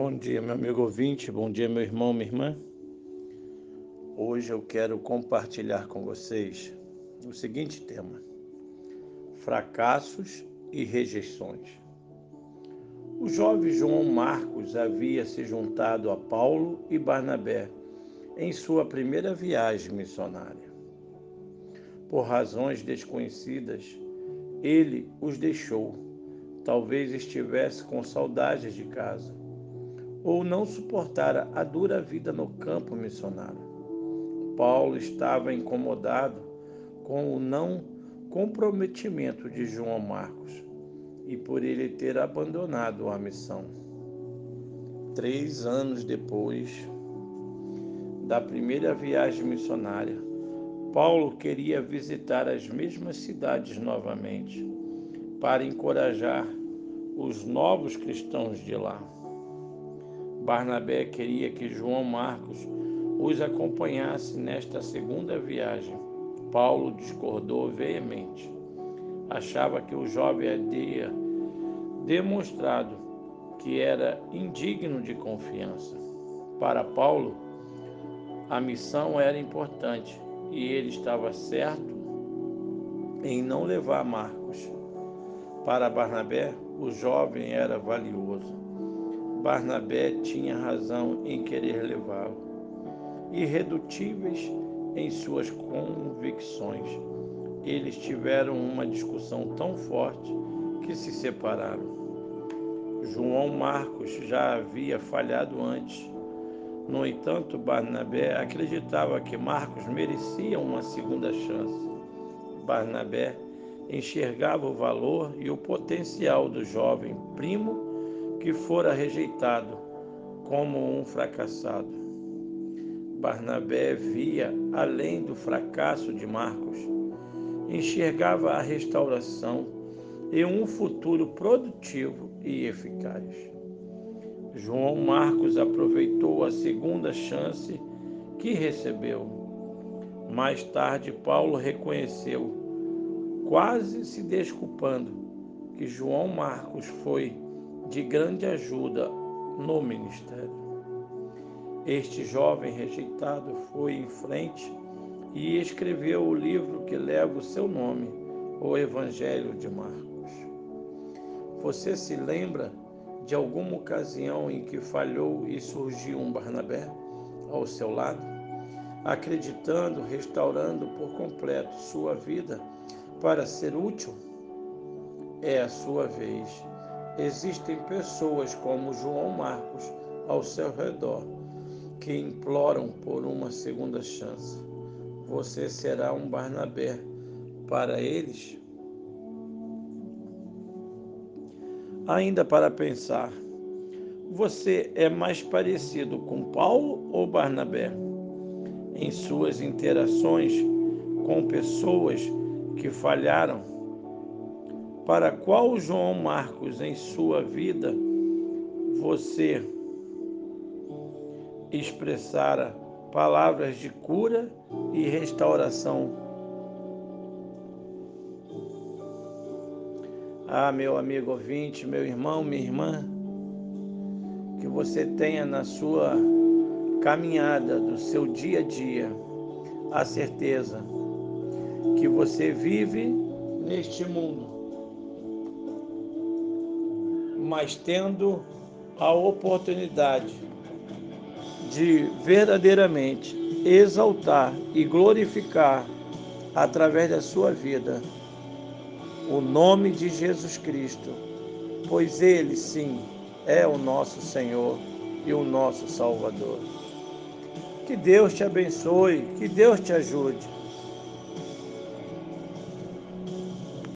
Bom dia, meu amigo ouvinte, bom dia, meu irmão, minha irmã. Hoje eu quero compartilhar com vocês o seguinte tema: fracassos e rejeições. O jovem João Marcos havia se juntado a Paulo e Barnabé em sua primeira viagem missionária. Por razões desconhecidas, ele os deixou. Talvez estivesse com saudades de casa ou não suportara a dura vida no campo missionário. Paulo estava incomodado com o não comprometimento de João Marcos e por ele ter abandonado a missão. Três anos depois da primeira viagem missionária, Paulo queria visitar as mesmas cidades novamente para encorajar os novos cristãos de lá. Barnabé queria que João Marcos os acompanhasse nesta segunda viagem. Paulo discordou veemente. Achava que o jovem havia demonstrado que era indigno de confiança. Para Paulo, a missão era importante e ele estava certo em não levar Marcos. Para Barnabé, o jovem era valioso. Barnabé tinha razão em querer levá-lo. Irredutíveis em suas convicções, eles tiveram uma discussão tão forte que se separaram. João Marcos já havia falhado antes no entanto, Barnabé acreditava que Marcos merecia uma segunda chance. Barnabé enxergava o valor e o potencial do jovem primo que fora rejeitado como um fracassado. Barnabé via além do fracasso de Marcos, enxergava a restauração e um futuro produtivo e eficaz. João Marcos aproveitou a segunda chance que recebeu. Mais tarde, Paulo reconheceu, quase se desculpando, que João Marcos foi de grande ajuda no ministério. Este jovem rejeitado foi em frente e escreveu o livro que leva o seu nome, o Evangelho de Marcos. Você se lembra de alguma ocasião em que falhou e surgiu um Barnabé ao seu lado, acreditando, restaurando por completo sua vida para ser útil? É a sua vez. Existem pessoas como João Marcos ao seu redor que imploram por uma segunda chance. Você será um Barnabé para eles? ainda para pensar. Você é mais parecido com Paulo ou Barnabé? Em suas interações com pessoas que falharam? Para qual João Marcos em sua vida você expressara palavras de cura e restauração? Ah, meu amigo ouvinte, meu irmão, minha irmã, que você tenha na sua caminhada do seu dia a dia a certeza que você vive neste mundo, mas tendo a oportunidade de verdadeiramente exaltar e glorificar através da sua vida o nome de Jesus Cristo, pois Ele sim é o nosso Senhor e o nosso Salvador. Que Deus te abençoe, que Deus te ajude